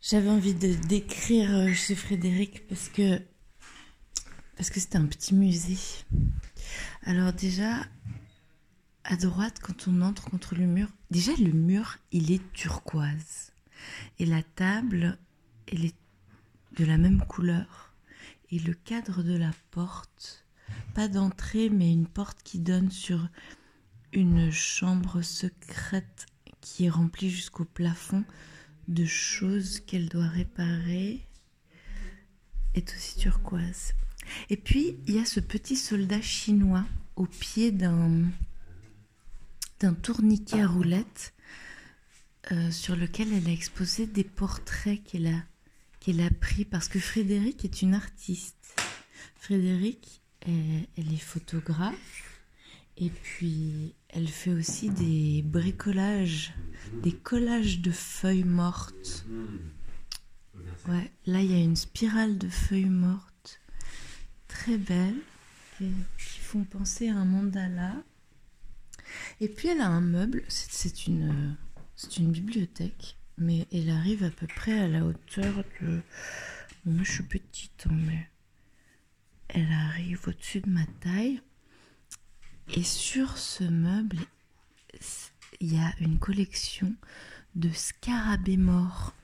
J'avais envie de décrire euh, chez Frédéric parce que parce que c'était un petit musée. Alors déjà à droite quand on entre contre le mur, déjà le mur il est turquoise. Et la table elle est de la même couleur. Et le cadre de la porte pas d'entrée mais une porte qui donne sur une chambre secrète qui est remplie jusqu'au plafond de choses qu'elle doit réparer est aussi turquoise. Et puis, il y a ce petit soldat chinois au pied d'un d'un tourniquet à roulettes euh, sur lequel elle a exposé des portraits qu'elle a, qu'elle a pris parce que Frédéric est une artiste. Frédéric, elle, elle est photographe et puis elle fait aussi des bricolages, des collages de feuilles mortes. Ouais, là il y a une spirale de feuilles mortes très belles qui qui font penser à un mandala. Et puis elle a un meuble, c'est une, bibliothèque, mais elle arrive à peu près à la hauteur de... Moi je suis petite, hein, mais elle arrive au-dessus de ma taille. Et sur ce meuble, il y a une collection de scarabées morts.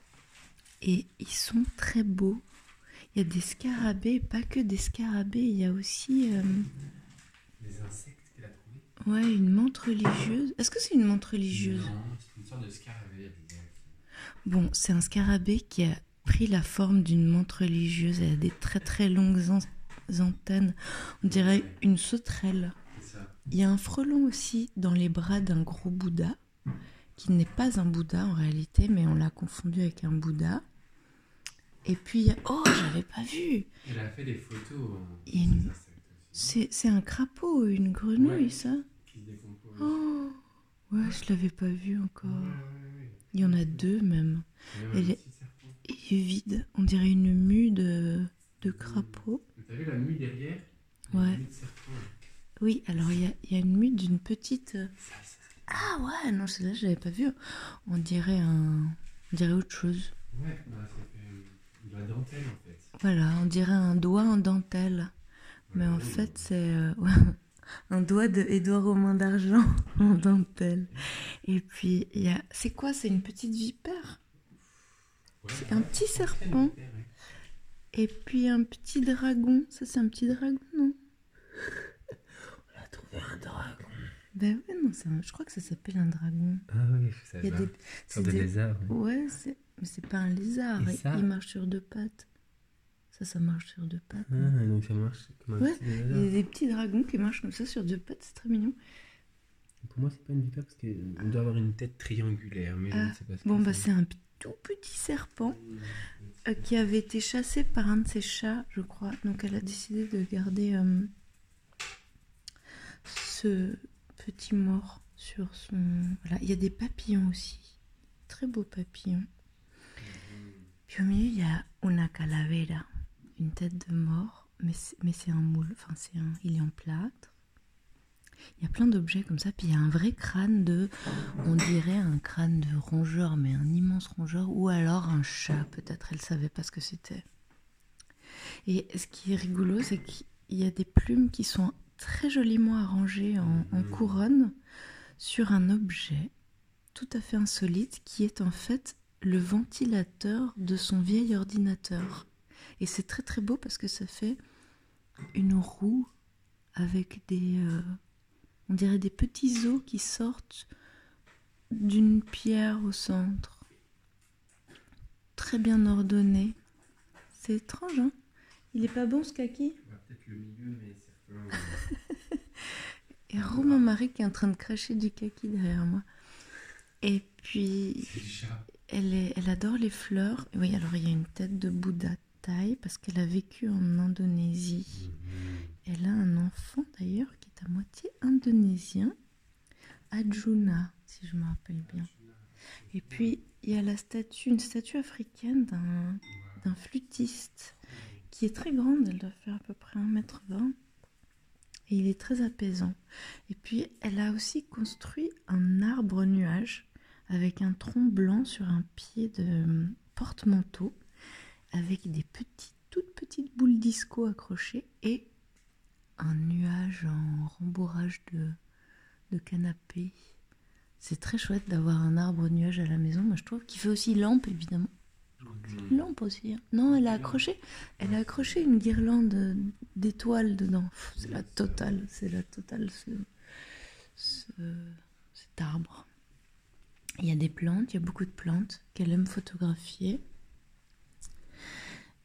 Et ils sont très beaux. Il y a des scarabées, pas que des scarabées, il y a aussi euh, Des insectes qu'elle a trouvés ouais, une menthe religieuse. Est-ce que c'est une menthe religieuse? Non, c'est une sorte de scarabée. Bon, c'est un scarabée qui a pris la forme d'une menthe religieuse. Elle a des très très longues an- antennes. On dirait une sauterelle. Il y a un frelon aussi dans les bras d'un gros Bouddha, qui n'est pas un Bouddha en réalité, mais on l'a confondu avec un Bouddha. Et puis, oh, j'avais pas vu. Elle a fait des photos a une-. C'est un crapaud, une grenouille, Ouais. ça Qui se. Oh, ouais, je l'avais pas vu encore. Ouais, ouais, ouais. Il y en a deux même. Elle est- vide. On dirait une mue de, de crapaud. T'as vu la mue derrière? Ouais. La mue de serpent. Oui, alors il y a, il y a une mue d'une petite. euh. Ah ouais, non, celle-là, je l'avais pas vue. On dirait un. On dirait autre chose. Ouais, bah, fait euh, de la dentelle en fait. Voilà, on dirait un doigt en dentelle. Mais en fait, c'est euh, ouais, un doigt de Édouard Romain d'argent en dentelle. Et puis, il y a. C'est quoi? C'est une petite vipère? Ouais, c'est ouais, un petit c'est serpent. Et puis un petit dragon. Ça, c'est un petit dragon, non? Un dragon. Ben ouais, non, un- je crois que ça s'appelle un dragon. Ah oui, ça Il y a des. c'est de des- lézard. ouais. Ouais, c'est... mais c'est pas un lézard. Et Il- ça Il marche sur deux pattes. Ça, ça marche sur deux pattes. Ah, donc ça marche comme un Ouais, petit Il y a lézard. des petits dragons qui marchent comme ça sur deux pattes, c'est très mignon. Pour moi, c'est pas une vipère parce qu'on doit avoir une tête triangulaire, mais je ne sais pas ce Bon, bah c'est un tout petit serpent euh, qui avait été chassé par un de ses chats, je crois. Donc elle a décidé de garder euh, ce petit mort sur son... Voilà, il y a des papillons aussi. Très beaux papillons. Puis au milieu, il y a una calavera, une tête de mort, mais c'est, un moule, enfin c'est un, il est en plâtre. Il y a plein d'objets comme ça, puis il y a un vrai crâne de, on dirait un crâne de rongeur, mais un immense rongeur, ou alors un chat, peut-être, elle savait pas ce que c'était. Et ce qui est rigolo, c'est qu'il y a des plumes qui sont très joliment arrangées en, en Mhm. couronne sur un objet tout à fait insolite qui est en fait le ventilateur de son vieil ordinateur. Et c'est très très beau parce que ça fait une roue avec des... euh, on dirait des petits os qui sortent d'une pierre au centre. Très bien ordonné. C'est étrange, hein? Il est pas bon ce kaki? Bah, Peut-être le milieu, mais certains. Et Romain Marie qui est en train de cracher du kaki derrière moi. Et puis, elle, est, elle adore les fleurs. Oui, alors il y a une tête de Bouddha taille parce qu'elle a vécu en Indonésie. Elle a un enfant d'ailleurs qui est à moitié indonésien, Arjuna, si je me rappelle bien. Et puis il y a la statue, une statue africaine d'un, d'un flûtiste qui est très grande, elle doit faire à peu près 1m20. Et il est très apaisant. Et puis elle a aussi construit un arbre nuage avec un tronc blanc sur un pied de, porte-manteau avec des petites, toutes petites boules disco accrochées et un nuage en rembourrage de, de canapé. C'est très chouette d'avoir un arbre nuage à la maison. Moi, je trouve qu'il fait aussi lampe, évidemment. Une lampe aussi. hein. Non, elle a accroché, elle a accroché une guirlande d'étoiles dedans. C'est la totale, c'est la totale ce, ce- cet arbre. Il y a des plantes, il y a beaucoup de plantes qu'elle aime photographier.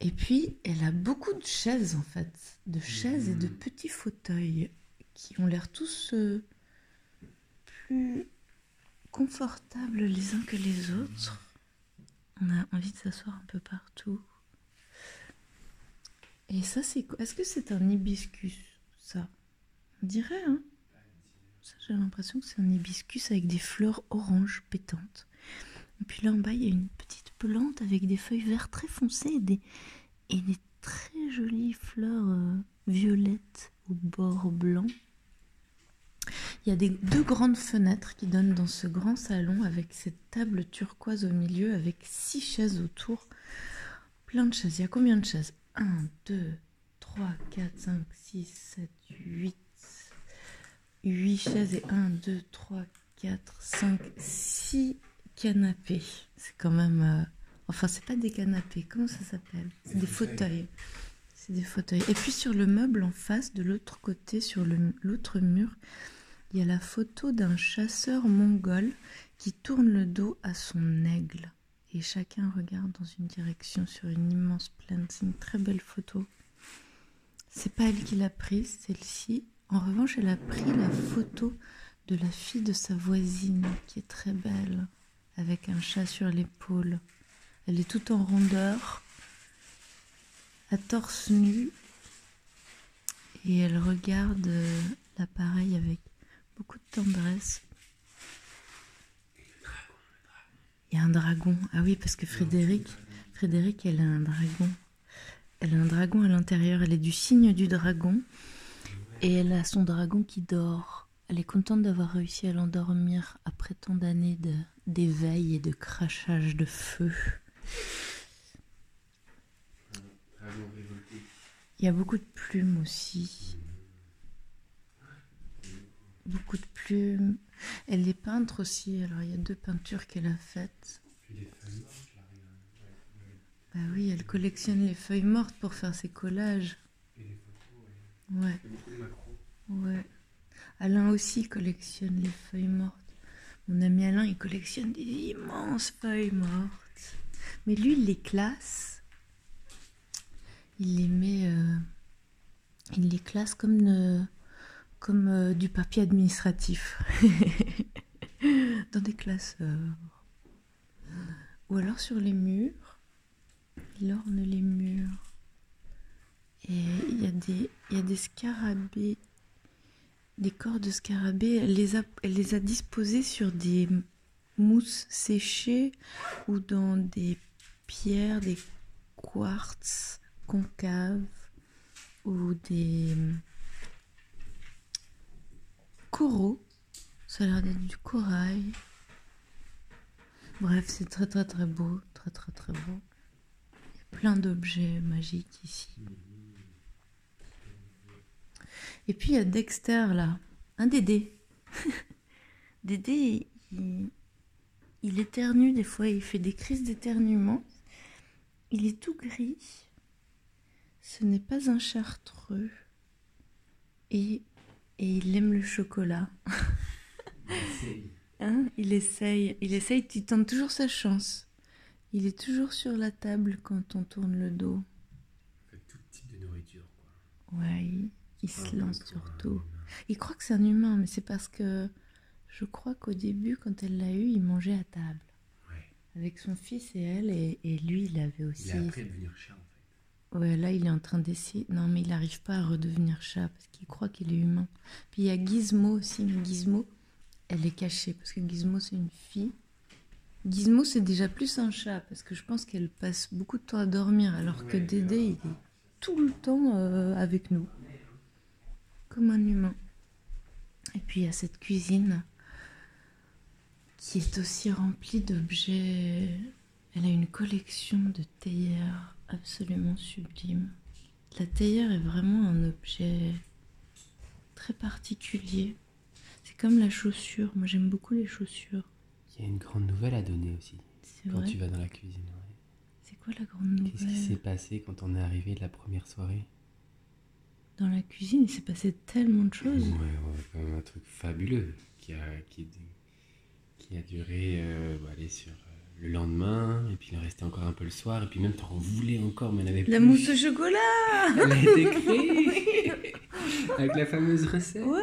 Et puis, elle a beaucoup de chaises en fait, de chaises et de petits fauteuils qui ont l'air tous euh, plus confortables les uns que les autres. On a envie de s'asseoir un peu partout. Et ça, c'est quoi? Est-ce que c'est un hibiscus, ça? On dirait, hein? Ça, j'ai l'impression que c'est un hibiscus avec des fleurs oranges pétantes. Et puis là en bas, il y a une petite plante avec des feuilles vertes très foncées et des, et des très jolies fleurs euh, violettes au bord blanc. Il y a des, deux grandes fenêtres qui donnent dans ce grand salon avec cette table turquoise au milieu avec six chaises autour. Plein de chaises. Il y a combien de chaises? 1, 2, 3, 4, 5, 6, 7, 8. 8 chaises et 1, 2, 3, 4, 5, 6 canapés. C'est quand même. euh, Enfin, c'est pas des canapés. Comment ça s'appelle? C'est des fauteuils. C'est des fauteuils. Et puis sur le meuble en face, de l'autre côté, sur l'autre mur, il y a la photo d'un chasseur mongol qui tourne le dos à son aigle. Et chacun regarde dans une direction sur une immense plaine. C'est une très belle photo. C'est pas elle qui l'a prise, celle-ci. En revanche, elle a pris la photo de la fille de sa voisine, qui est très belle, avec un chat sur l'épaule. Elle est toute en rondeur, à torse nu, et elle regarde euh, l'appareil avec beaucoup de tendresse. Il y a un dragon. Ah oui, parce que Frédéric, Frédéric, elle a un dragon. Elle a un dragon à l'intérieur. Elle est du signe du dragon. Et elle a son dragon qui dort. Elle est contente d'avoir réussi à l'endormir après tant d'années d'éveil et de crachage de feu. Il y a beaucoup de plumes aussi. Beaucoup de plumes. Elle est peintre aussi. Alors il y a deux peintures qu'elle a faites. Bah oui, elle collectionne les feuilles mortes pour faire ses collages. Et les photos, ouais. Ouais. Alain aussi collectionne les feuilles mortes. Mon ami Alain, il collectionne des immenses feuilles mortes. Mais lui, il les classe. Il les met. euh, il les classe comme, de- comme euh, du papier administratif. Dans des classeurs. Ou alors sur les murs. Il orne les murs. Et il y a des, il y a des scarabées, des corps de scarabées. Elle les a, elle les a disposés sur des mousses séchées ou dans des pierres, des quartz concaves ou des coraux. Ça a l'air d'être du corail. Bref, c'est très très très beau, très très très beau. Il plein d'objets magiques ici. Et puis il y a Dexter là, un Dédé. Dédé, il, il éternue des fois, il fait des crises d'éternuement. Il est tout gris. Ce n'est pas un chartreux. Et, et il aime le chocolat. Hein il essaye, il essaye, il tente toujours sa chance. Il est toujours sur la table quand on tourne le dos. Tout type de nourriture, quoi. Ouais, il, se lance peu sur pour un tout. humain. Il croit que c'est un humain, mais c'est parce que je crois qu'au début, quand elle l'a eu, il mangeait à table. Ouais. Avec son fils et elle, et, et lui, il avait aussi. Il a appris à devenir chat, en fait. Ouais, là, il est en train d'essayer. Non, mais il n'arrive pas à redevenir chat parce qu'il croit qu'il est humain. Puis il y a Gizmo aussi, mais Gizmo, elle est cachée parce que Gizmo, c'est une fille. Gizmo, c'est déjà plus un chat parce que je pense qu'elle passe beaucoup de temps à dormir alors que Dédé, il est tout le temps euh, avec nous. Comme un humain. Et puis il y a cette cuisine qui est aussi remplie d'objets Elle a une collection de théières absolument sublime. La théière est vraiment un objet très particulier. C'est comme la chaussure. Moi, j'aime beaucoup les chaussures. Il y a une grande nouvelle à donner aussi. Quand vrai. tu vas dans la cuisine. ouais. C'est quoi la grande Qu'est-ce qui s'est nouvelle passé quand on est arrivé de la première soirée? Dans la cuisine, il s'est passé tellement de choses. ouais, quand même un truc fabuleux qui a, qui, qui a duré euh, bon, allez, sur euh, le lendemain, et puis il en restait encore un peu le soir, et puis même t'en voulais encore, mais en avait La plus. mousse au chocolat Elle a été créée avec la fameuse recette. Ouais.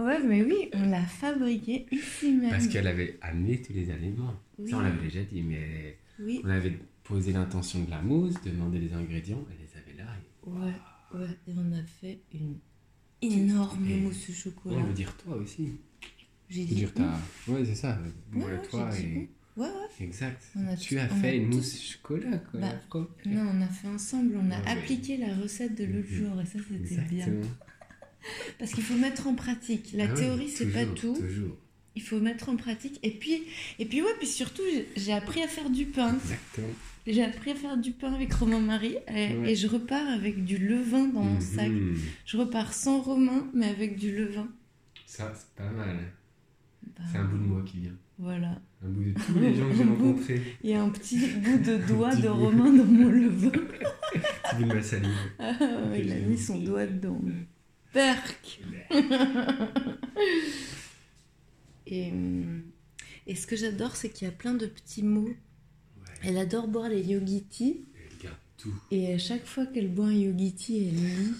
Ouais, mais oui, on l'a fabriquée ici même. Parce qu'elle avait amené tous les aliments. Oui. Ça, on l'avait déjà dit, mais Oui, on avait posé l'intention de la mousse, demandé les ingrédients, elle les avait là. et- ouais, ouais. Et on a fait une énorme Et- mousse au chocolat. on veut dire toi aussi. J'ai dit. dire, t'as... Ouais, c'est ça. Ouais, toi dit et... Ouais, ouais. Exact. A tu as fait une tous- mousse chocolat, quoi. Bah. Non, on a fait ensemble, on a Ouais, ouais. appliqué la recette de l'autre Mhm. jour et ça c'était bien. Parce qu'il faut mettre en pratique. La Ah théorie c'est pas tout, Toujours. il faut mettre en pratique. Et puis, et puis ouais, puis surtout j'ai- appris à faire du pain. Exactement. J'ai appris à faire du pain avec Romain Marie et, Ouais. et je repars avec du levain dans mon sac. Mhm. Je repars sans Romain mais avec du levain. Ça, c'est pas mal. Bah, C'est un bout de moi qui vient. Voilà. Un bout de tous les gens que j'ai rencontrés. Il y a un petit bout de doigt de bout. Romain dans mon levain. Petit bout de ma salive. Ah, ouais, il a mis son doigt dedans. Perc Et, hum, et ce que j'adore, c'est qu'il y a plein de petits mots. Ouais. Elle adore boire les yogiti. Elle garde tout. Et à chaque fois qu'elle boit un yogiti, elle lit.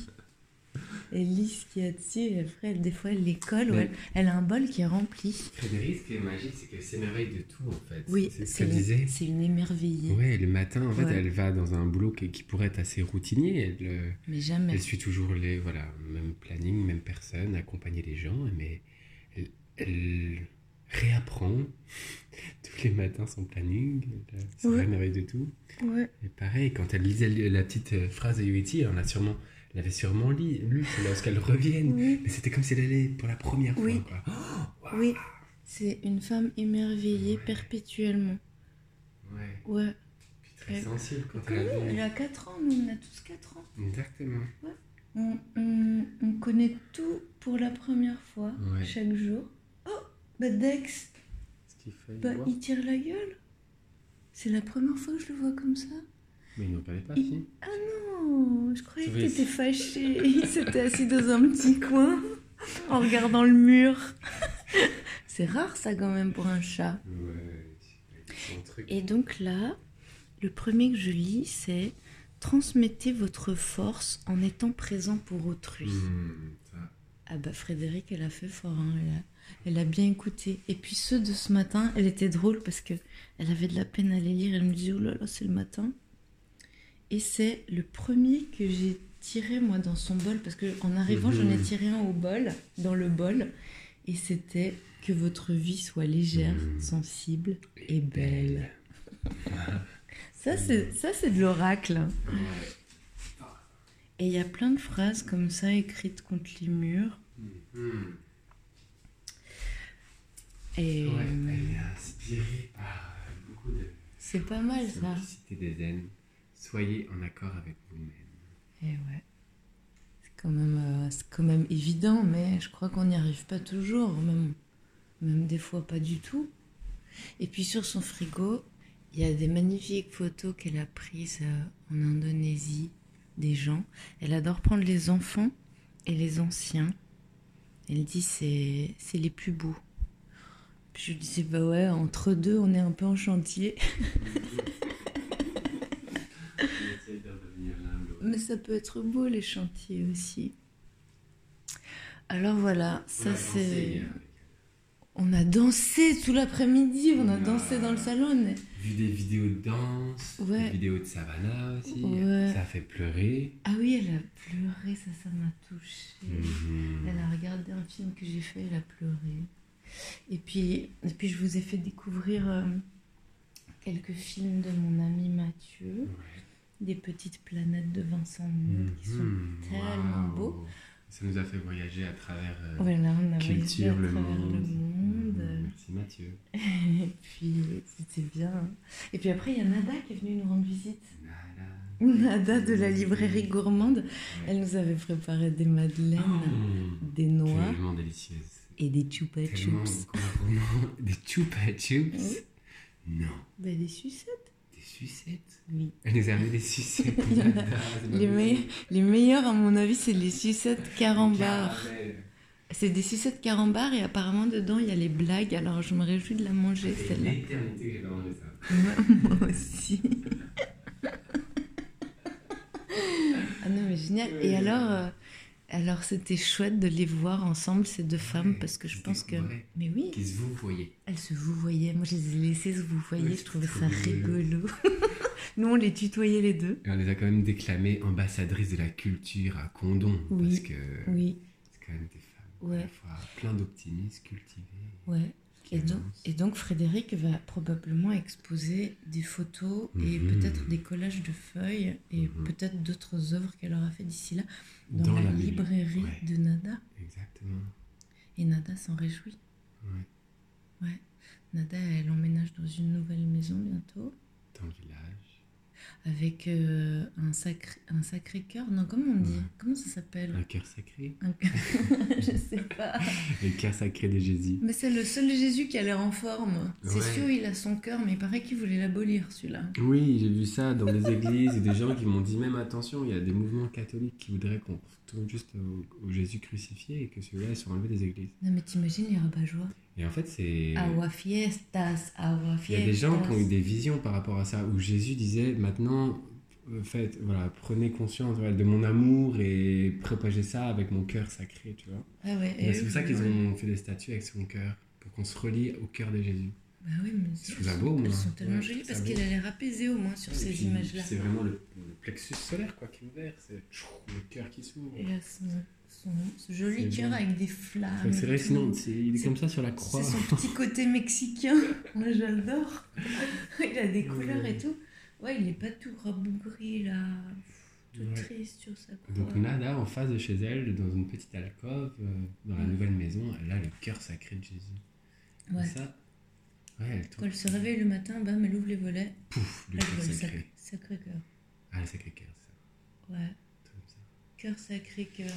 Elle lit ce qu'il y a dessus. Et après, des fois, elle les colle. ou Mais- Elle, elle a un bol qui est rempli. Frédéric, ce qui est magique, c'est qu'elle s'émerveille de tout, en fait. Oui, c'est ce c'est une, disait. c'est une émerveillée. Ouais, le matin, en fait, Ouais. elle va dans un boulot qui, qui pourrait être assez routinier. Elle, euh, Mais jamais. elle suit toujours les, voilà, même planning, même personne, accompagner les gens, mais elle, elle réapprend tous les matins son planning, elle se Ouais. de tout. Ouais. Et pareil, quand elle lisait la petite phrase de Yoeti, on a sûrement, elle avait sûrement lu, lu lorsqu'elle revienne. Oui. Mais c'était comme si elle allait pour la première Oui. fois. Quoi. Oh. Oui. C'est une femme émerveillée Ouais. perpétuellement. Ouais. Ouais. Puis très Elle- sensible quand elle a elle a 4 ans, nous on a tous 4 ans. Exactement. On, on- on connaît tout pour la première fois, Ouais. chaque jour. Oh, bah Dex, bah, il tire la gueule. C'est la première fois que je le vois comme ça. Mais il n'en parlait pas, Il- si. Ah non, je croyais que Oui. t'étais fâché. Il s'était assis dans un petit coin en regardant le mur. C'est rare ça quand même pour un chat. Ouais, c'est son truc. Et donc là, le premier que je lis, c'est Transmettez votre force en étant présent pour autrui. Ça. Ah bah Frédéric, elle a fait fort, hein, elle, a, elle a bien écouté. Et puis ceux de ce matin, elle était drôle parce que elle avait de la peine à les lire. Elle me disait, oh là là, c'est le matin. Et c'est le premier que j'ai tiré moi dans son bol parce que en arrivant, j'en ai Mhm. tiré un au bol, dans le bol. Et c'était que votre vie soit légère, Mhm. sensible et belle. Ça, c'est ça, c'est de l'oracle. Et il y a plein de phrases comme ça écrites contre les murs. Hmm. Et Ouais, elle est inspirée par euh, beaucoup de c'est pas mal ça. des zen. Soyez en accord avec vous-même. Et ouais. C'est quand même, euh, c'est quand même évident, mais je crois qu'on n'y arrive pas toujours, même, même des fois pas du tout. Et puis sur son frigo, il y a des magnifiques photos qu'elle a prises euh, en Indonésie des gens. Elle adore prendre les enfants et les anciens. Elle dit c'est c'est les plus beaux. Puis je lui disais bah ouais entre deux on est un peu en chantier. De l'un. Mais ça peut être beau les chantiers aussi. Alors voilà, ça On c'est. On a dansé tout l'après-midi, on a On a- dansé dans le salon. Vu des vidéos de danse, Ouais. des vidéos de Savannah aussi. Ouais. Ça a fait pleurer. Ah oui, elle a pleuré, ça, ça m'a touchée. Mhm. Elle a regardé un film que j'ai fait, elle a pleuré. Et puis, et puis je vous ai fait découvrir euh, quelques films de mon ami Mathieu, Ouais. Des petites planètes de Vincent Mule qui sont Mhm. tellement Waouh. beaux. Ça nous a fait voyager à travers euh, Voilà, on a culture, le travers monde. le monde. Mhm, Merci Mathieu. Et puis, c'était bien. Et puis après, il y a Nada qui est venue nous rendre visite. Nada. Nada de la librairie gourmande. Elle nous avait préparé des madeleines, Mmh, des noix Tellement délicieuse. et des chupa chups. Des chupa chups? Non, Bah, des sucettes. Sucettes. Oui. Elle nous a amené des sucettes. Les, me- les meilleurs, à mon avis, c'est les sucettes carambar. C'est des sucettes carambar et apparemment, dedans, il y a les blagues. Alors, je me réjouis de la manger, celle-là. l'éternité que j'ai pas mangé ça. Moi, moi aussi. ah non, mais génial. Et alors, euh, alors c'était chouette de les voir ensemble, ces deux femmes, Ouais, parce que je pense que. vrai. Mais oui, Qui se vous voyez? Elles se vous voyaient. Moi, je les ai laissées se vous voyez. Ouais, je trouvais ça rigolo. Nous, on les tutoyait les deux. Et on les a quand même déclamées ambassadrices de la culture à Condon. Oui. Parce que Oui, c'est quand même des femmes Ouais. à la fois plein d'optimisme, cultivées. ouais. Et donc, et donc, Frédéric va probablement exposer des photos et Mhm. peut-être des collages de feuilles et Mhm. peut-être d'autres œuvres qu'elle aura fait d'ici là dans, Dans la, librairie ouais. de Nada. Exactement. Et Nada s'en réjouit. Ouais. Ouais. Nada, elle emménage dans une nouvelle maison bientôt, Dans le village. avec euh, un, sacré, un sacré cœur. Non, comment on dit? Ouais. Comment ça s'appelle? Un cœur sacré. Un- Je sais pas. Le cœur sacré de Jésus. Mais c'est le seul Jésus qui a l'air en forme. C'est Ouais. sûr, il a son cœur, mais il paraît qu'il voulait l'abolir, celui-là. Oui, j'ai vu ça dans des églises et des gens qui m'ont dit même attention, il y a des mouvements catholiques qui voudraient qu'on retourne juste au, au Jésus crucifié et que celui-là soit enlevé des églises. Non, mais t'imagines les rabat-joie Et en fait, c'est. Agua fiestas, agua Il y a des gens qui ont eu fiestas. des visions par rapport à ça, où Jésus disait maintenant, euh, faites, voilà, prenez conscience voilà, de mon amour et propagez ça avec mon cœur sacré, tu vois. Ah ouais. Et c'est pour ça qu'ils ont fait des statues avec son cœur, pour qu'on se relie au cœur de Jésus. Bah oui, mais Je trouve ça beau, moi. Elles sont tellement Ouais, jolies parce qu'il a l'air apaisé au moins sur Et ces images-là. C'est vraiment le, le plexus solaire quoi, qui est ouvert, c'est le cœur qui s'ouvre. Et son, ce joli cœur avec des flammes. C'est et c'est- il est comme ça sur la croix. C'est son petit côté mexicain. Moi, j'adore. il a des couleurs et tout. Ouais, il est pas tout rabougri là. Tout Ouais. triste sur sa croix. Donc Nada, en face de chez elle, dans une petite alcôve, euh, dans la Ouais. nouvelle maison, elle a le cœur sacré de Jésus. Et Ouais. ça, ouais, elle Quand elle se réveille le matin, bam, elle ouvre les volets. Pouf, le cœur sacré. sac- sacré cœur. Ah, le sacré cœur, c'est ça. Ouais, cœur sacré cœur.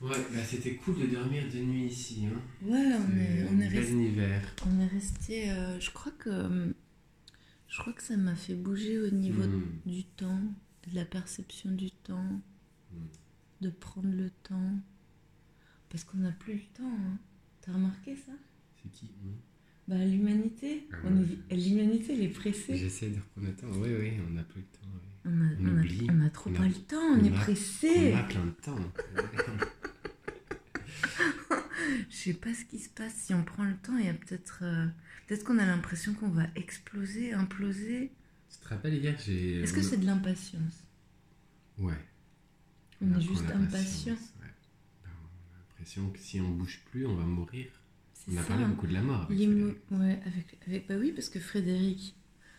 Ouais, bah c'était cool de dormir de nuit ici. Hein. Ouais, on est, on est resté. univers. On est resté. euh, je crois que. euh, Je crois que ça m'a fait bouger au niveau Mm. du temps, de la perception du temps, Mm. de prendre le temps. Parce qu'on n'a plus le temps. Hein. T'as remarqué ça? C'est qui? Hein Bah, l'humanité. Ah est- L'humanité, elle est pressée. J'essaie de reprendre le temps. Oui, oui, on n'a plus le temps. oui. On a, On on a- oublie. on a trop On a- pas le temps, on, est pressé. On a plein de temps. Je sais pas ce qui se passe si on prend le temps. Il y a peut-être. euh, Peut-être qu'on a l'impression qu'on va exploser, imploser. tu te rappelles hier, j'ai. Est-ce que c'est de l'impatience Ouais. On est juste la impatient. ouais. Ben, on a l'impression que si on bouge plus, on va mourir. On a parlé beaucoup de la mort. Avec ouais, avec, avec, bah oui, parce que Frédéric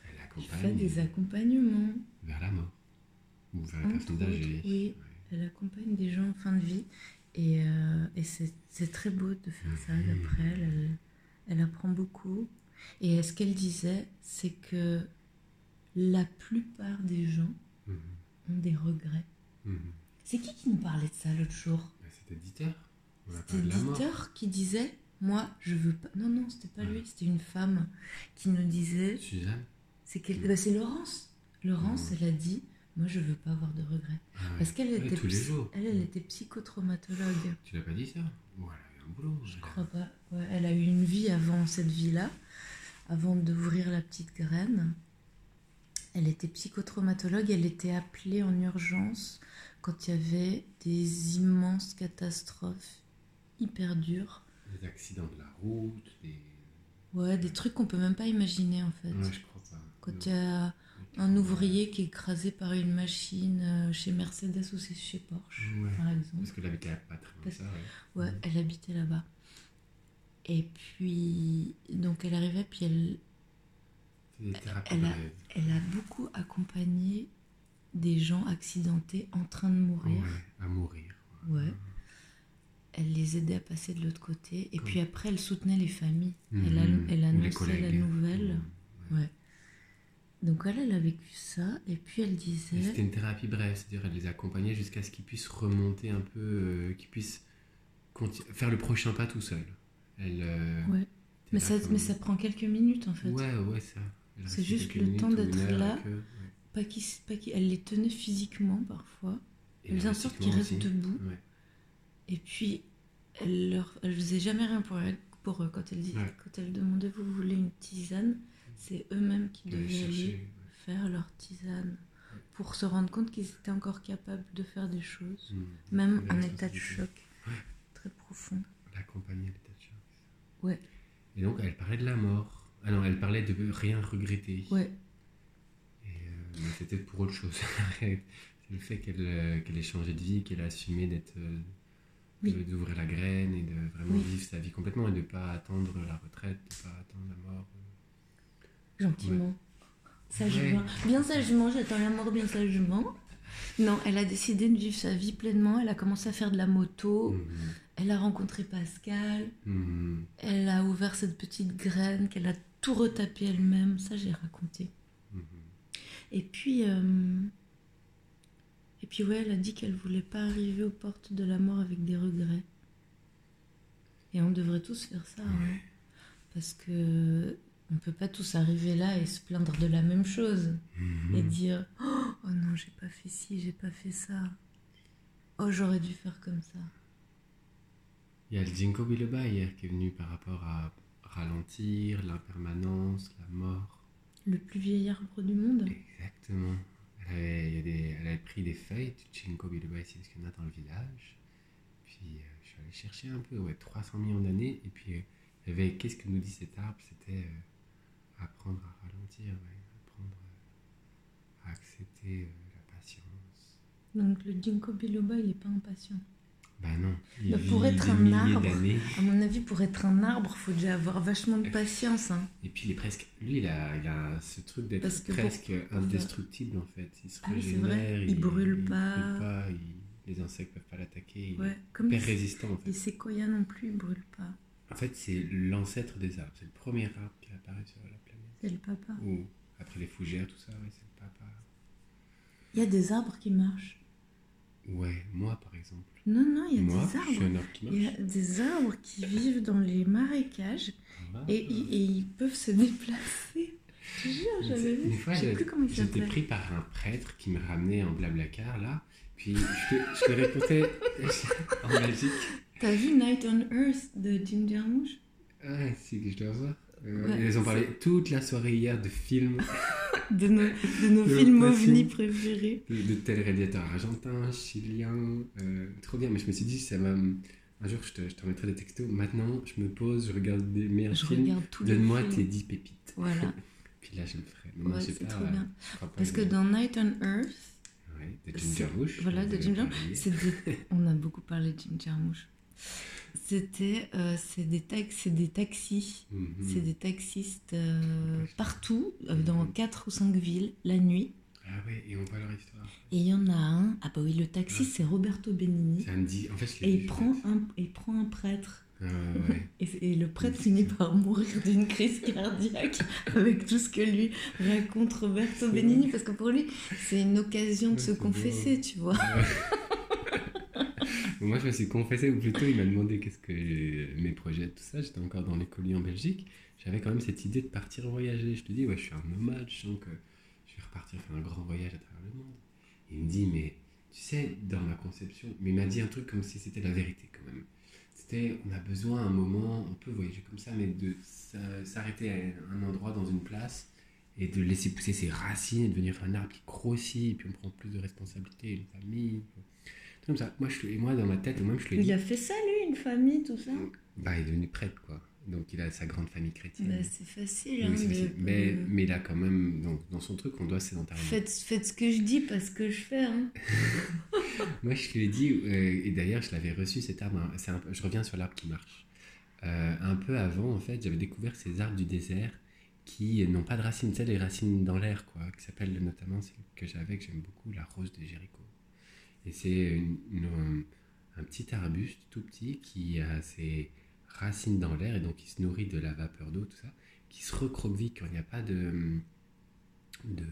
Elle il fait accompagne des accompagnements. vers la mort. Ou vers personnes autres, âgées. oui. Ouais. Elle accompagne des gens en fin de vie. Et, euh, et c'est très beau de faire ça Mhm. d'après elle. elle. Elle apprend beaucoup. Et ce qu'elle disait, c'est que la plupart des gens Mhm. ont des regrets. Mhm. C'est qui qui nous parlait de ça l'autre jour? Ben, C'était Dieter. C'était. Dieter qui disait Moi, je veux pas. Non, non, c'était pas Ouais. lui, c'était une femme qui nous disait Suzanne. C'est quel- bah, c'est Laurence. Laurence, elle a dit Moi, je veux pas avoir de regrets. Ah ouais. Parce qu'elle Ouais, était, psy- elle, elle était psychotraumatologue. Tu l'as pas dit ça? Voilà, un boulot. Je crois pas. Ouais, elle a eu une vie avant cette vie-là, avant d'ouvrir la petite graine. Elle était psychotraumatologue, elle était appelée en urgence quand il y avait des immenses catastrophes hyper dures. Des accidents de la route, des. Ouais, des trucs qu'on peut même pas imaginer en fait. Ouais, je crois pas. Quand il y a un ouvrier qui est écrasé par une machine euh, chez Mercedes ou chez Porsche, Ouais. par exemple. Parce que l'habitat pas très loin de Parce- ça, ouais. Ouais, elle habitait là-bas. Et puis, donc elle arrivait, puis elle, Elle a- elle a beaucoup accompagné des gens accidentés en train de mourir. Ouais, à mourir. Ouais. elle les aidait à passer de l'autre côté. Et puis après, elle soutenait les familles. Elle, a- Mhm. elle Ou les annonçait la nouvelle. Mhm. Ouais. Donc elle, elle a vécu ça. Et puis elle disait... C'était une thérapie brève, c'est-à-dire elle les accompagnait jusqu'à ce qu'ils puissent remonter un peu, euh, qu'ils puissent faire le prochain pas tout seul. Elle, euh, Ouais. Mais ça, comme- mais ça prend quelques minutes en fait. Ouais, ouais, ça. C'est juste le temps d'être là. ouais. Pas qui, pas qui, elle les tenait physiquement parfois. Et Elle faisait en sorte qu'ils restent debout. Ouais. Et puis, elle leur, elle faisait jamais rien pour elle, pour eux. Quand elle dit, Ouais. quand elle demandait, vous voulez une tisane, c'est eux-mêmes qui devaient aller faire leur tisane pour se rendre compte qu'ils étaient encore capables de faire des choses. Mhm. même en état de choc Ouais. très profond. L'accompagner à l'état de choc. Ouais. Et donc elle parlait de la mort. Ah non, elle parlait de rien regretter. Ouais, Et, euh, mais c'était pour autre chose. c'est le fait qu'elle euh, qu'elle ait changé de vie, qu'elle a assumé d'être, euh, Oui. d'ouvrir la graine et de vraiment Oui. vivre sa vie complètement et de ne pas attendre la retraite, de ne pas attendre la mort. Gentiment. Sagement. Bien sagement, j'attends la mort bien sagement. Non, elle a décidé de vivre sa vie pleinement. Elle a commencé à faire de la moto. Mhm. Elle a rencontré Pascal. Mhm. Elle a ouvert cette petite graine qu'elle a tout retapé elle-même. Ça, j'ai raconté. Mhm. Et puis, euh, et puis ouais, elle a dit qu'elle voulait pas arriver aux portes de la mort avec des regrets. Et on devrait tous faire ça, hein. parce que on peut pas tous arriver là et se plaindre de la même chose Mhm. et dire oh non j'ai pas fait ci, j'ai pas fait ça. Oh j'aurais dû faire comme ça. Il y a le Ginkgo biloba hier qui est venu par rapport à ralentir, l'impermanence, la mort. Le plus vieil arbre du monde. Exactement. Elle avait, il y a des- elle avait pris des feuilles du Ginkgo biloba ici, parce qu'il y en a dans le village. Puis euh, je suis allé chercher un peu, ouais, 300 millions d'années. Et puis euh, il y avait, qu'est-ce que nous dit cet arbre? C'était euh, apprendre à ralentir, ouais, apprendre euh, à accepter euh, la patience. Donc le ginkgo biloba il est pas impatient. Bah non, il Bah, vit pour être des un arbre. À mon avis pour être un arbre faut déjà avoir vachement de patience. Hein. Et puis il est presque. Lui, il a, il a ce truc d'être presque pour- indestructible en fait. Il se Ah régénère. Il brûle il pas. brûle pas, les insectes peuvent pas l'attaquer. Il est hyper les, résistant en les fait. séquoias non plus ils brûlent pas. En fait, c'est l'ancêtre des arbres. C'est le premier arbre qui apparaît sur la planète. C'est le papa. Ou après les fougères, tout ça, ouais, c'est le papa. Il y a des arbres qui marchent. Ouais, moi par exemple. Non, non, il y a moi, des je suis arbres. un arbre qui marche. Il y a des arbres qui vivent dans les marécages Ah. et, et- et ils peuvent se déplacer. Je te jure, j'avais vu. Je sais plus comment j'étais pris par un prêtre qui me ramenait en blablacar là. Puis je, te- je le répétais en Belgique. T'as vu Night on Earth de Jim Jarmusch Ouais, c'est que je dois voir. Ouais, ils ont parlé toute la soirée hier de films, De nos, de nos De films ovnis préférés. de, de tels réalisateurs argentins, chiliens. euh, trop bien, mais je me suis dit, ça va. me- Un jour, je te, je te remettrai des textos. Maintenant, je me pose, je regarde des meilleurs Je films. Donne-moi tes 10 pépites. Voilà, Puis là, je le ferai. Mais ouais, c'est pas, trop bien. pas Parce que dans Night on Earth, Ouais, de Ginger Bush. voilà, de c'est des- on a beaucoup parlé de Jim Jarmusch. C'était, euh, c'est des, tax- c'est des taxis. Mhm. C'est des taxistes euh, partout, euh, Mhm. dans quatre ou cinq villes, la nuit. Ah ouais, et on voit leur histoire. Et il y en a un, ah bah oui, le taxi, c'est Roberto Benigni. Ça me dit. En fait, je l'ai Et il prend, un, il prend un prêtre. Ah ouais. Et, et le prêtre finit par mourir d'une crise cardiaque avec tout ce que lui raconte Roberto Benigni. Parce que pour lui, c'est une occasion de se beau. confesser, tu vois. Moi, je me suis confessé, ou plutôt, il m'a demandé qu'est-ce que mes projets, tout ça. J'étais encore dans les colis en Belgique. J'avais quand même cette idée de partir voyager. Je te dis, ouais, je suis un nomade, je sens que je vais repartir faire un grand voyage à travers le monde. Il me dit, mais tu sais, dans ma conception, mais il m'a dit un truc comme si c'était la vérité quand même. C'était, on a besoin à un moment, on peut voyager comme ça, mais de s'a- s'arrêter à un endroit dans une place et de laisser pousser ses racines et devenir un arbre qui grossit, et puis on prend plus de responsabilités, une famille. Tout comme ça. Moi, je, et moi, dans ma tête, moi, je lui ai dit, Il a fait ça, lui, une famille, tout ça? Bah, il est devenu prêtre, quoi. Donc, il a sa grande famille chrétienne. Bah, C'est facile. Hein, c'est de- mais, de- mais il a quand même, donc, dans son truc, on doit sédentariser. Faites, faites ce que je dis, pas ce que je fais. Hein. Moi, je lui ai dit, euh, et d'ailleurs, je l'avais reçu cet arbre. hein, c'est un je reviens sur l'arbre qui marche. Euh, un peu avant, en fait, j'avais découvert ces arbres du désert qui n'ont pas de racines, sais, les racines dans l'air, quoi, qui s'appellent notamment celle que j'avais, que j'aime beaucoup, la rose de Jéricho. Et c'est une- une- un petit arbuste tout petit qui a ses racines dans l'air et donc qui se nourrit de la vapeur d'eau, tout ça, qui se recroqueville quand il n'y a pas de de-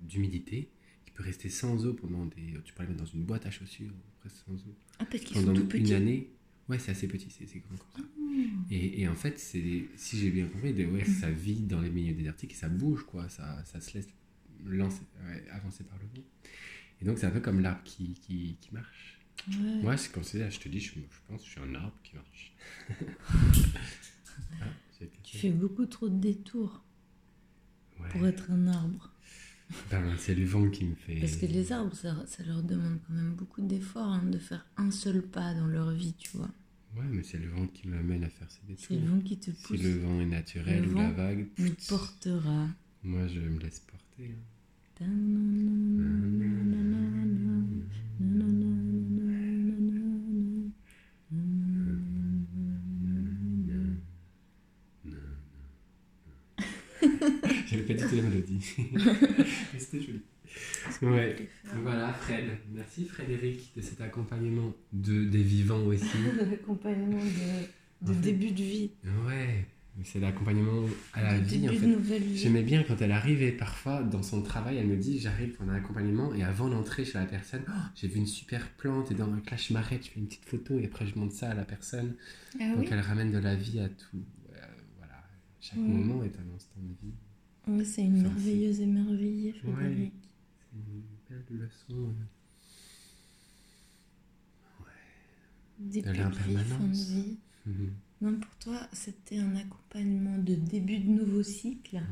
d'humidité, qui peut rester sans eau pendant des. Tu peux le mettre dans une boîte à chaussures, presque sans eau, Ah, parce qu'ils sont pendant tout une petits. année. Ouais, c'est assez petit, c'est grand comme ça. Mmh. Et, et en fait, c'est, si j'ai bien compris, de, ouais, ça vit dans les milieux désertiques et ça bouge, quoi. Ça, ça se laisse lancer, ouais, avancer par le vent. Et donc, c'est un peu comme l'arbre qui, qui, qui marche. Ouais. Moi, c'est considéré, je te dis, je, je pense que je suis un arbre qui marche. Ah, Tu fais beaucoup trop de détours Ouais. pour être un arbre. Ben, c'est le vent qui me fait. Parce que les arbres, ça, ça leur demande quand même beaucoup d'efforts hein, de faire un seul pas dans leur vie, tu vois. Ouais, mais c'est le vent qui m'amène à faire ces C'est le détours. vent qui te Si pousse, le vent est naturel Le ou la vague, nous portera. moi je me laisse porter. hein. J'avais pas du tout la mélodie. Mais c'était joli. Ouais. Voilà, Fred. Merci Frédéric de cet accompagnement de, des vivants aussi. L'accompagnement de, de En fait, début de vie, Ouais, c'est l'accompagnement à la vie en fait. J'aimais bien quand elle arrivait parfois dans son travail, elle me dit j'arrive pour un accompagnement et avant d'entrer chez la personne, Oh, j'ai vu une super plante et dans un clash je m'arrête, je fais une petite photo et après je montre ça à la personne. Ah Donc oui elle ramène de la vie à tout. Euh, voilà, chaque Ouais. moment est un instant de vie. Ouais, c'est une Enfin, merveilleuse émerveillée, Frédéric. C'est une belle leçon. euh. Début De l'impermanence. Non, pour toi, c'était un accompagnement de début de nouveau cycle. Ouais.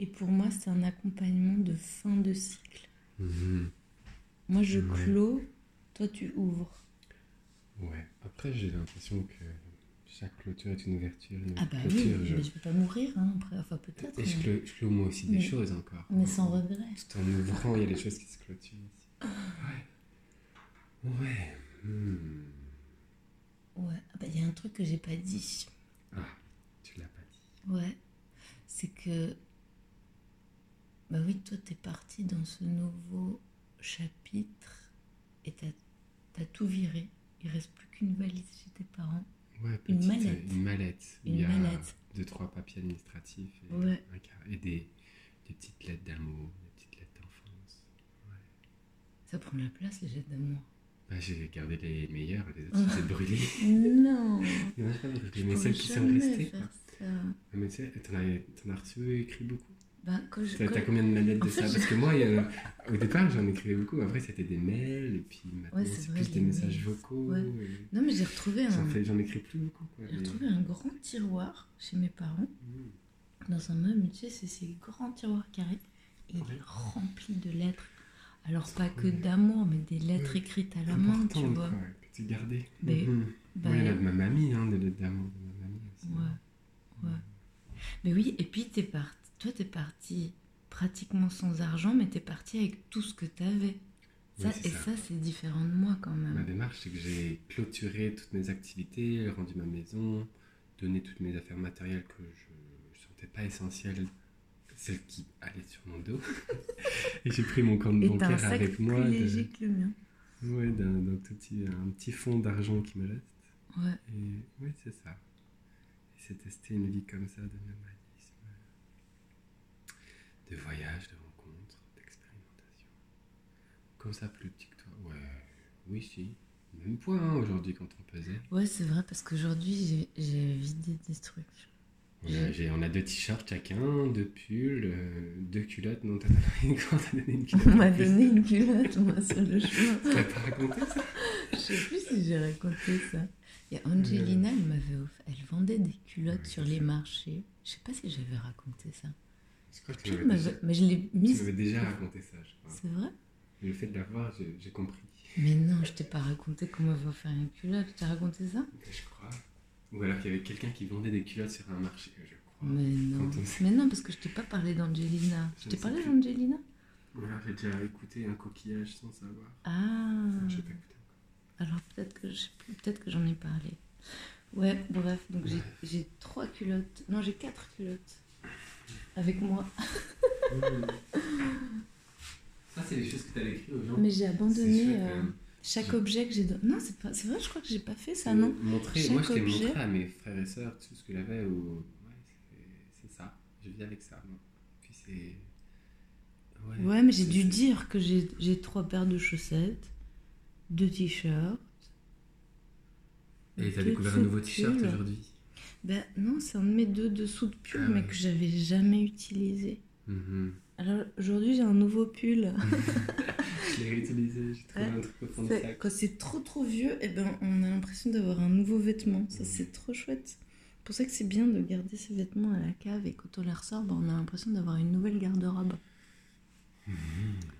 Et pour moi, c'est un accompagnement de fin de cycle. Mhm. Moi, je Ouais. clôt, toi, tu ouvres. Ouais. Après, j'ai l'impression que chaque clôture est une ouverture. Une Ah bah oui, clôture, mais je- je vais pas mourir, hein, après. Enfin, peut-être. Et je mais- clôt, je clôt moi aussi des choses encore. Mais sans regret. Tout en ouvrant, il y a des choses qui se clôturent aussi. Ouais. Ouais. Hmm. Ouais. Ah bah, il y a un truc que j'ai pas dit. Ah, tu l'as pas dit. Ouais. C'est que. Bah oui, toi, t'es parti dans ce nouveau chapitre et t'as as tout viré. Il reste plus qu'une valise chez tes parents. Ouais, Une petite, mallette. Une mallette. Une il y a mallette. deux, trois papiers administratifs et, Ouais. un et des, des petites lettres d'amour, des petites lettres d'enfance. Ça prend la place, les jets d'amour. Bah, j'ai gardé les meilleures, les autres c'était brûlé. Non en a pas brûlé, mais celles qui sont restées. faire ça. Ah, Mais tu sais, t'en as, as reçu écrit beaucoup. Bah, quand je, T'as combien de mallettes de fait, ça? je- Parce que moi, au départ, j'en écrivais beaucoup. Après, c'était des mails, et puis maintenant, Ouais, c'est plus des messages mails. vocaux. Ouais. et Non, mais j'ai retrouvé J'en un, j'en écris plus beaucoup. J'ai mais- retrouvé un grand tiroir chez mes parents. Mmh. Dans un meuble, tu sais, c'est ces grands tiroirs carrés. Et il est rempli de lettres. Alors, pas que d'amour, mais des lettres Ouais. écrites à la main, tu vois. quoi, que tu gardais. Mais- Mhm. Bah, a de ma mamie, hein, des lettres d'amour de ma mamie aussi. Ouais, ouais. Mais oui, et puis t'es parti, toi, t'es parti pratiquement sans argent, mais t'es parti avec tout ce que t'avais. Ça, Oui, et ça. ça, c'est différent de moi quand Ma même. démarche, c'est que j'ai clôturé toutes mes activités, rendu ma maison, donné toutes mes affaires matérielles que je ne sentais pas essentielles, celles qui allaient sur mon dos. et j'ai pris mon compte Et t'as un bancaire avec plus moi. de- léger que le mien. Ouais, d'un, tout petit, un petit fond d'argent qui me reste. Ouais. Et oui, c'est ça. Et c'est tester une vie comme ça de nomadisme, de voyage, de rencontres, d'expérimentation. Comme ça, plus petit que toi. Ouais, oui, si. Même poids hein, aujourd'hui quand on pesait. Ouais, c'est vrai, parce qu'aujourd'hui, j'ai j'ai vidé des trucs. On a, j'ai- on a deux t-shirts chacun, deux pulls, euh, deux culottes. Non, t'as donné une, culotte. On m'a donné une culotte, moi, sur le chemin. T'as pas raconté ça? Je sais plus si j'ai raconté ça. A Angelina, elle m'avait off- elle vendait des culottes Ouais, sur les marchés. Je sais pas si j'avais raconté ça. Tu Qui m'avais déjà, m'avait- Mais je l'ai tu mise. m'avais déjà raconté ça, je crois. C'est vrai? Le fait de l'avoir, j'ai, compris. Mais non, je t'ai pas raconté comment on va faire une culotte. Je t'ai raconté ça? Je crois. Ou alors qu'il y avait quelqu'un qui vendait des culottes sur un marché, je crois. Mais non. On- Mais non, parce que je t'ai pas parlé d'Angelina. Je Je t'ai parlé d'Angelina Ou alors j'ai déjà écouté un coquillage sans savoir. Ah. Pas écouté Alors peut-être que je peut-être que j'en ai parlé. Ouais, bref, donc j'ai- Ouais. j'ai trois culottes. Non, j'ai quatre culottes. Avec moi. Ça, c'est les choses que tu avais écrites aux gens. Mais j'ai abandonné. chouette, euh. Chaque Je- objet que j'ai. don- Non, c'est pas... c'est vrai, je crois que j'ai pas fait ça, non montrer, Chaque Moi, je t'ai objet. montré à mes frères et sœurs tout ce que j'avais. Ou... Ouais, c'est- c'est ça. Je vis avec ça. moi. Puis c'est. Ouais, Ouais, mais j'ai dû dire que j'ai j'ai trois paires de chaussettes, deux t-shirts. Et t'as découvert un nouveau t-shirt pull. aujourd'hui Ben non, c'est un de mes deux dessous de pull, Ah mais ouais. que j'avais jamais utilisé. Mhm. Alors aujourd'hui, j'ai un nouveau pull. Je l'ai réutilisé, j'ai trouvé Ouais, un truc au fond du sac. Quand c'est trop trop vieux, eh ben, on a l'impression d'avoir un nouveau vêtement. Ça, Mhm. c'est trop chouette. C'est pour ça que c'est bien de garder ses vêtements à la cave et quand on les ressort, ben, on a l'impression d'avoir une nouvelle garde-robe. Mhm.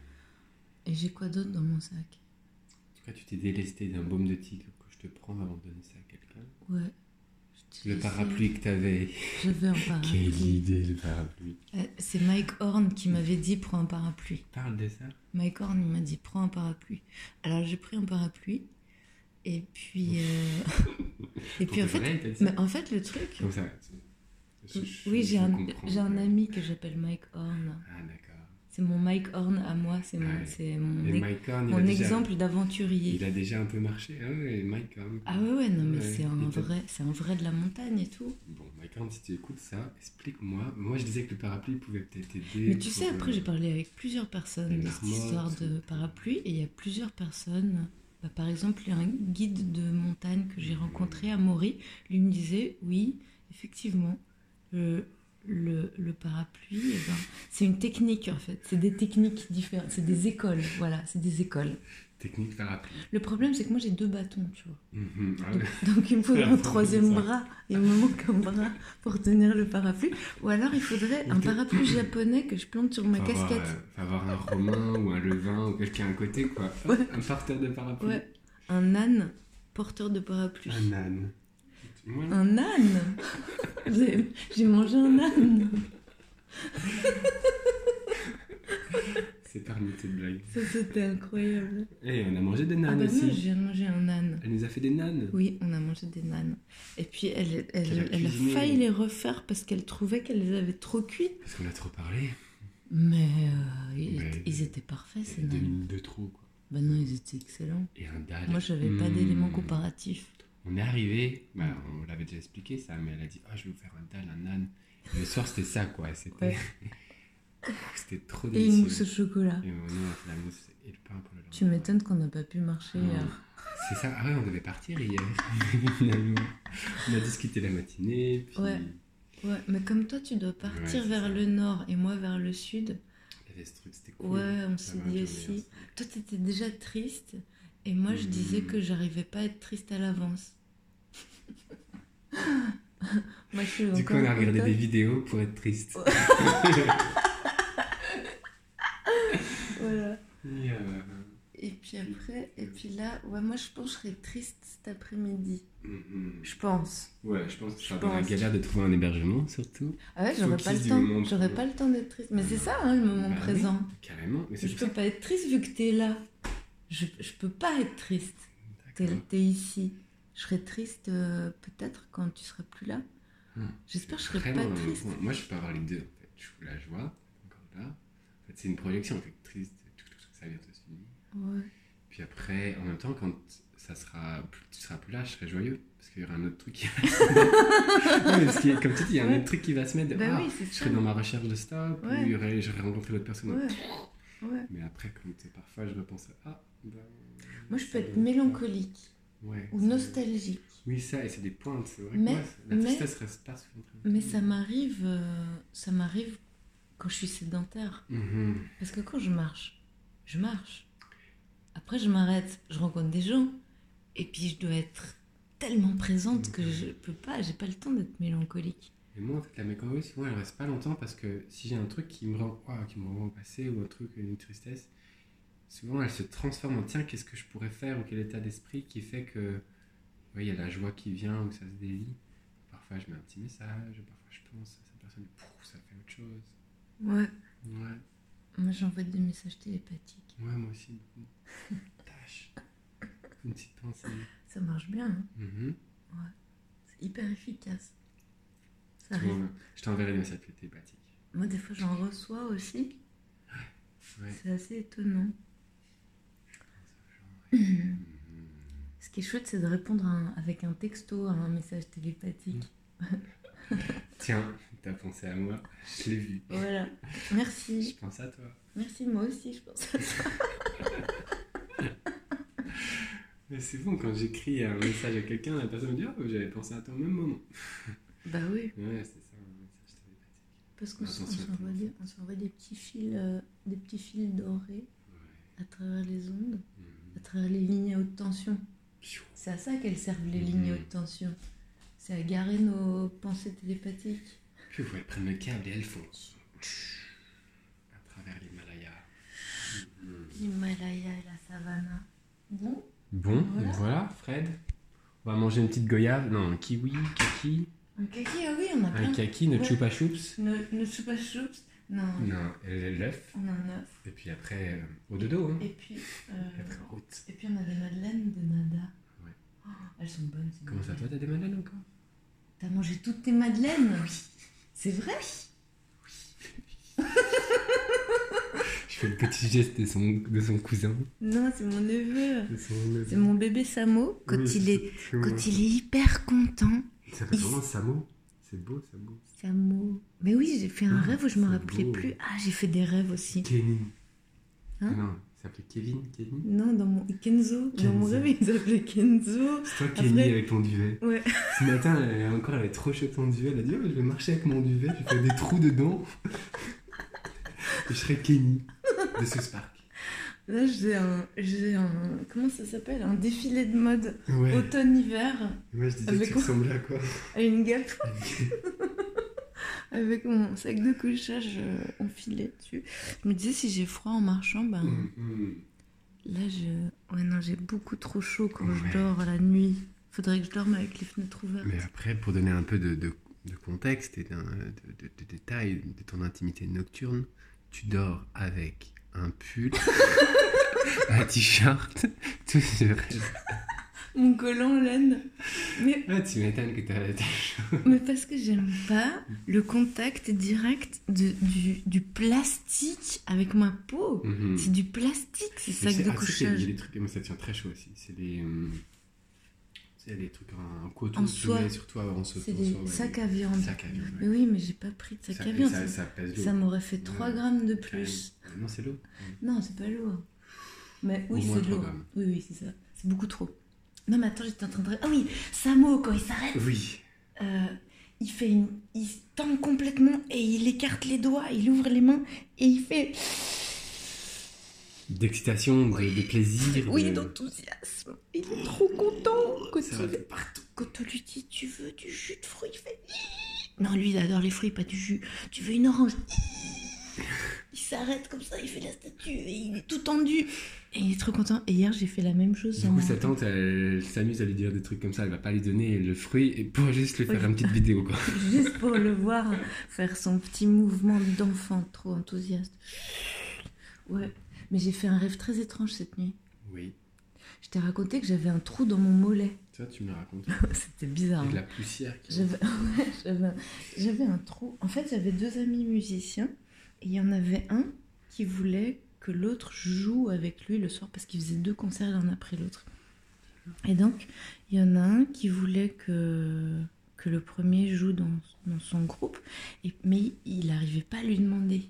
Et j'ai quoi d'autre dans mon sac? En tout cas, tu t'es délesté d'un baume de tigre que je te prends avant de donner ça à quelqu'un. Ouais. Le parapluie que t'avais. J'avais un parapluie. Quelle idée, le parapluie. Euh, C'est Mike Horn qui m'avait dit prends un parapluie. Parle de ça. Mike Horn, il m'a dit prends un parapluie. Alors j'ai pris un parapluie. Et puis. euh, et puis en fait, vrai, dit mais en fait, le truc. Comme ça. je- je- Oui, j'ai un, un ami que j'appelle Mike Horn. Ah, d'accord. C'est mon Mike Horn à moi, c'est mon, Ouais. mon, Et Horn, mon déjà- exemple d'aventurier. Il a déjà un peu marché. Ah ouais, Mike Horn. Ah ouais, ouais, non, mais Ouais, c'est un, vrai, un vrai de la montagne et tout. Bon, Mike Horn, si tu écoutes ça, explique-moi. Moi, je disais que le parapluie pouvait peut-être aider. Mais tu sais, après, euh, j'ai parlé avec plusieurs personnes de cette histoire de parapluie, et il y a plusieurs personnes. bah, par exemple, il y a un guide de montagne que j'ai rencontré à Maury. Lui me disait Oui, effectivement, le, le, le parapluie, eh ben, c'est une technique en fait. C'est des techniques différentes. C'est des écoles. Voilà, c'est des écoles. Technique parapluie. Le problème, c'est que moi, j'ai deux bâtons, tu vois. Mhm, ah Donc, ouais. donc il me faudrait un troisième bras. Il me manque un bras pour tenir le parapluie. Ou alors il faudrait un parapluie japonais que je plante sur ma Faut avoir, casquette. euh, faut avoir un romain ou un levain ou quelqu'un à côté, quoi. Ouais. Un porteur de parapluie. Ouais. Un âne porteur de parapluie. Un âne. Un âne J'ai j'ai mangé un âne. c'est parmi tes blagues. Ça, c'était incroyable. Eh, on a mangé des Ah nanes bah aussi. viens de manger un âne. Elle nous a fait des nanes. Oui, on a mangé des nanes. Et puis elle, elle, a elle a failli les refaire parce qu'elle trouvait qu'elle les avait trop cuits. Parce qu'on a trop parlé. Mais euh, ils, Mais- étaient- ils étaient parfaits ces Deux nanes. minutes de trop, quoi. Bah non, ils étaient excellents. Et un dalle. Moi, j'avais pas Mmh. d'éléments comparatifs. On est arrivé, bah, on l'avait déjà expliqué ça, mais elle a dit Ah, je vais vous faire un dalle, un âne. Et le soir, c'était ça, quoi. C'était Ouais. c'était trop Et une mousse délicieux. au chocolat. Et nous, on a fait la mousse et le pain pour le lendemain. Tu m'étonnes qu'on n'a pas pu marcher hier. C'est ça, ah ouais, on devait partir hier, finalement. On a discuté la matinée, puis Ouais. Ouais, mais comme toi, tu dois partir Ouais, vers ça. le nord et moi vers le sud. il y avait ce truc, c'était cool. Ouais, on s'est dit aussi. Toi, t'étais déjà triste. Et moi, je disais Mmh. que j'arrivais pas à être triste à l'avance. moi, je suis Du coup, on a regardé des vidéos pour être triste. Voilà. Et, euh, Et puis après, et puis là, ouais, moi, je pense que je serais triste cet après-midi. mhm. Je pense. Ouais, je pense que dans la pense. galère de trouver un hébergement, surtout. Ah ouais, j'aurais pas le temps. J'aurais pas le temps d'être triste. Mais c'est ça, hein, le moment Bah oui, présent. Carrément. Mais c'est Je peux pas être triste vu que t'es là. Je, je peux pas être triste. D'accord. t'es ici. Je serai triste euh, peut-être quand tu seras plus là. Hmm. J'espère que je serai pas triste. moi, je peux avoir les deux, en fait. Je la joie, encore là. En fait, c'est une projection, en fait, triste, tout, tout, tout, ça va bientôt se finir. Ouais. Puis après, en même temps, quand ça sera, tu seras plus là, je serai joyeux. Parce qu'il y aura un autre truc qui va se mettre. Comme tu dis, il y a un Ouais. autre truc qui va se mettre. de, Bah ah, oui, je serai dans ma recherche de stop, Ouais. ou j'aurais rencontré l'autre personne. Ouais. Mais après, comme tu sais, parfois, je repense à. Ah, ben, Moi, je peux être mélancolique Ouais. ou nostalgique. Oui, ça, et c'est des pointes. C'est vrai Mais- que moi, la mais- tristesse reste pas souvent très Mais ça m'arrive, euh, ça m'arrive quand je suis sédentaire. Mhm. Parce que quand je marche, je marche. Après, je m'arrête, je rencontre des gens. Et puis, je dois être tellement présente que je peux pas, j'ai pas le temps d'être mélancolique. Et moi, en fait, la mélancolie, souvent, elle reste pas longtemps parce que si j'ai un truc qui me rend, ouah, qui me rend au passé ou un truc, une tristesse, souvent elle se transforme en tiens, qu'est-ce que je pourrais faire ou quel état d'esprit qui fait que, ouais, il y a la joie qui vient ou ça se délie. Parfois, je mets un petit message, parfois, je pense à cette personne, pouf, ça fait autre chose. Ouais. Ouais, Moi, j'envoie des messages télépathiques. ouais, moi aussi, beaucoup. Tâche. Une petite pensée. Ça marche bien, hein. Mhm. c'est hyper efficace. Je t'enverrai des messages télépathiques. Moi, des fois, j'en reçois aussi. Ouais. C'est assez étonnant. Ce qui est chouette, c'est de répondre à un- avec un texto à un message télépathique. Tiens, t'as pensé à moi, je l'ai vu. Voilà. Je Merci. pense à toi. Merci, moi aussi, je pense. Mais c'est bon, quand j'écris un message à quelqu'un, la personne me dit Oh, j'avais pensé à toi au même moment. Bah oui. Ouais, c'est ça. Parce qu'on Attention, s'envoie des, des petits fils, euh, des petits fils dorés à travers les ondes, à travers les lignes à haute tension. C'est à ça qu'elles servent les lignes à haute tension. C'est à garer nos pensées télépathiques. Puis ouais, elles prennent le câble et elles foncent. À travers l'Himalaya. L'Himalaya et la savane. Bon, Bon, Voilà. voilà. Fred. On va manger une petite goyave. Non, un kiwi, kaki. Un kaki, ah oui, on a Un plein. kaki, notre Ouais. choupa choups. Ne, ne chupa choups. Non, Non, l'œuf. on a un œuf. Et puis après, euh, au dodo. Hein. Et puis, euh, Et après, route. et puis on a des madeleines de nada. Ouais. Oh, elles sont bonnes. ces Comment ça, toi, t'as des madeleines encore? T'as mangé toutes tes madeleines? C'est vrai? Je fais le petit geste de son, de son cousin. Non, c'est mon neveu. C'est mon bébé Samo. Quand, Oui, il, est, quand il est hyper content, Il s'appelle vraiment Samo. C'est beau, Samo. Samo. Mais oui, j'ai fait un Ah, rêve où je me rappelais beau. plus. Ah, j'ai fait des rêves aussi. Kevin. Hein non, il s'appelait Kevin, Kevin. Non, dans mon Kenzo. Dans mon rêve, il s'appelait Kenzo. C'est toi Après- mis avec ton duvet. Ouais. Ce matin, elle, encore, elle avait trop chaud ton duvet. Elle a dit oh, Je vais marcher avec mon duvet, je vais faire des trous dedans. Et je serai Kenny de South Park. Là, j'ai un, j'ai un. Comment ça s'appelle? Un défilé de mode Ouais. automne-hiver Moi, je disais Avec que tu ressemblais à quoi? À une guêpe. Avec mon sac de couchage euh, enfilé dessus. Je me disais, si j'ai froid en marchant, ben. Hum, hum. Là, je. Ouais, non, j'ai beaucoup trop chaud quand Ouais. je dors la nuit. Faudrait que je dorme avec les fenêtres ouvertes. Mais après, pour donner un peu de, de- de contexte et de, de- de détails de ton intimité nocturne, tu dors avec un pull, un t-shirt, tout ce reste. Mon collant laine. Mais, Ah, tu m'étonnes que t'as t'as chaud. mais parce que j'aime pas le contact direct de, du, du plastique avec ma peau. Mhm. C'est du plastique, ces Mais sacs c'est- de ah, a- Il couchage. y a des trucs, moi ça tient très chaud aussi. C'est des. sais, des trucs en, en coton En soie. sur toi en saut. C'est des soie, ouais. sacs à viande. Sacs à viande, Mais oui, mais j'ai pas pris de sac Ça- à viande. Ça, m'aurait fait 3 Ouais. grammes de plus. Non, c'est lourd. Non, c'est pas lourd. Mais oui, c'est grammes. Oui, oui, c'est ça. C'est beaucoup trop. Non, mais attends, j'étais en train de. Ah oui, Samo, quand il s'arrête, Oui. euh, il fait une. Il tend complètement et il écarte les doigts, il ouvre les mains et il fait. D'excitation, de, de plaisir. Oui, de... d'enthousiasme. Il est trop content quand, Ça il- partout. quand on lui dit Tu veux du jus de fruits? Il fait. Non, lui, il adore les fruits, pas du jus. Tu veux une orange? Il s'arrête comme ça, il fait la statue et il est tout tendu. Et il est trop content. Et hier, j'ai fait la même chose. Du coup, sa tante, elle, s'amuse à lui dire des trucs comme ça. Elle va pas lui donner le fruit et pour juste lui faire Oui. une petite vidéo, quoi. Juste pour le voir faire son petit mouvement d'enfant trop enthousiaste. Ouais, mais j'ai fait un rêve très étrange cette nuit. Oui. Je t'ai raconté que j'avais un trou dans mon mollet. Ça, tu me le racontes. C'était bizarre. Avec hein. la poussière qui. J'avais ouais, j'avais un- j'avais un trou. En fait, j'avais deux amis musiciens et il y en avait un qui voulait que l'autre joue avec lui le soir parce qu'il faisait deux concerts l'un après l'autre. Et donc, il y en a un qui voulait que, que le premier joue dans, dans son groupe, et, mais il n'arrivait pas à lui demander.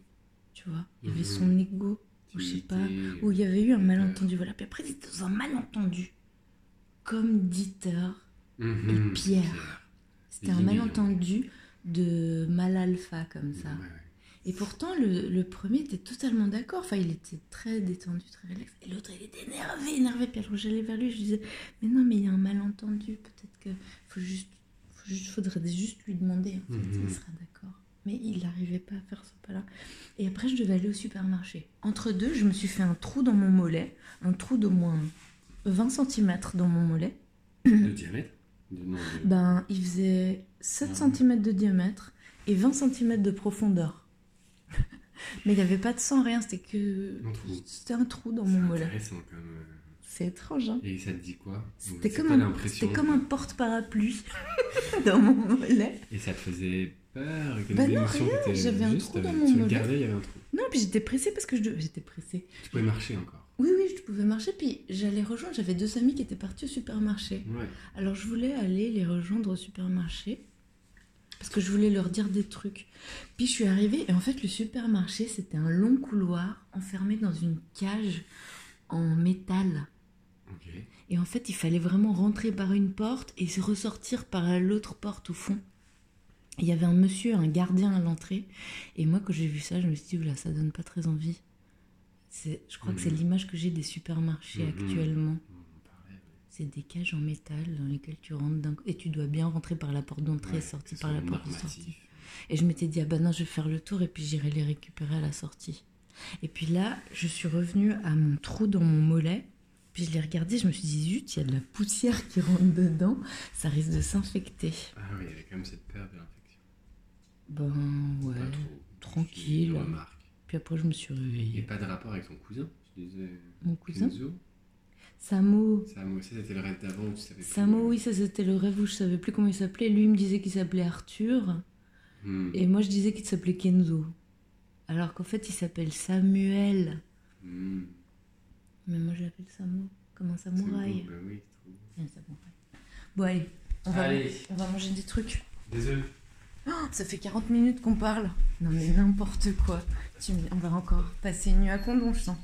Tu vois, il y avait Mhm. son ego, ou je sais pas, où il y avait eu un malentendu. Voilà, puis après, il était dans un malentendu. Comme Dieter, Mhm. et Pierre. C'était un malentendu de mal alpha comme ça. Ouais, ouais. Et pourtant, le, le premier était totalement d'accord. Enfin, il était très détendu, très relax. Et l'autre, il était énervé, énervé. Puis alors, j'allais vers lui, je disais, mais non, mais il y a un malentendu. Peut-être que faut juste, faut juste, faudrait juste lui demander. En fait, Mhm. il sera d'accord. Mais il n'arrivait pas à faire ce pas-là. Et après, je devais aller au supermarché. Entre deux, je me suis fait un trou dans mon mollet, un trou d'au moins 20 cm dans mon mollet. De diamètre? De- Ben, il faisait 7 Ah. cm de diamètre et 20 cm de profondeur. Mais il n'y avait pas de sang, rien, c'était que. C'était un trou dans mon mollet. intéressant quand même. C'est étrange, hein Et ça te dit quoi C'était comme, un, comme un porte-parapluie dans mon mollet. Et ça te faisait peur Quelles Bah non, rien, j'avais un trou dans t'avais- mon mollet. il y avait un trou. Non, puis j'étais pressée parce que je. J'étais pressée. Tu pouvais marcher encore. Oui, oui, je pouvais marcher. Puis j'allais rejoindre, j'avais deux amis qui étaient partis au supermarché. Ouais. Alors je voulais aller les rejoindre au supermarché parce que je voulais leur dire des trucs. Puis je suis arrivée et en fait le supermarché c'était un long couloir enfermé dans une cage en métal. Et en fait il fallait vraiment rentrer par une porte et se ressortir par l'autre porte au fond. Et Il y avait un monsieur, un gardien à l'entrée. Et moi quand j'ai vu ça je me suis dit, oula ça donne pas très envie. Je crois que c'est Mhm. l'image que j'ai des supermarchés Mhm. actuellement. C'est des cages en métal dans lesquelles tu rentres d'un et tu dois bien rentrer par la porte d'entrée Ouais, et sortir par la porte de sortie. Et je m'étais dit, ah bah non, je vais faire le tour et puis j'irai les récupérer à la sortie. Et puis là, je suis revenue à mon trou dans mon mollet. Puis je l'ai regardé, je me suis dit, zut, il y a de la poussière qui rentre dedans, ça risque de s'infecter. Ah oui, il y avait quand même cette peur de l'infection. Ben ouais. Pas trop. tranquille. Puis après, je me suis Il n'y réveillée. a pas de rapport avec son cousin. Disais. Mon cousin? Kenzo? Samo. Samo, ça c'était le rêve d'avant où tu savais plus. Samo, oui, ça c'était le rêve où je savais plus comment il s'appelait. Lui il me disait qu'il s'appelait Arthur. Hmm. Et moi, je disais qu'il s'appelait Kenzo. Alors qu'en fait, il s'appelle Samuel. Hmm. Mais moi, je l'appelle Samo. Comme un C'est beau, samouraï. bah oui, c'est trop beau. Un samouraï. Bon, allez. On va, Allez. on va manger des trucs. Désolé. Oh, ça fait 40 minutes qu'on parle. Non, mais n'importe quoi. Tu On va encore passer une nuit à Condon, je sens.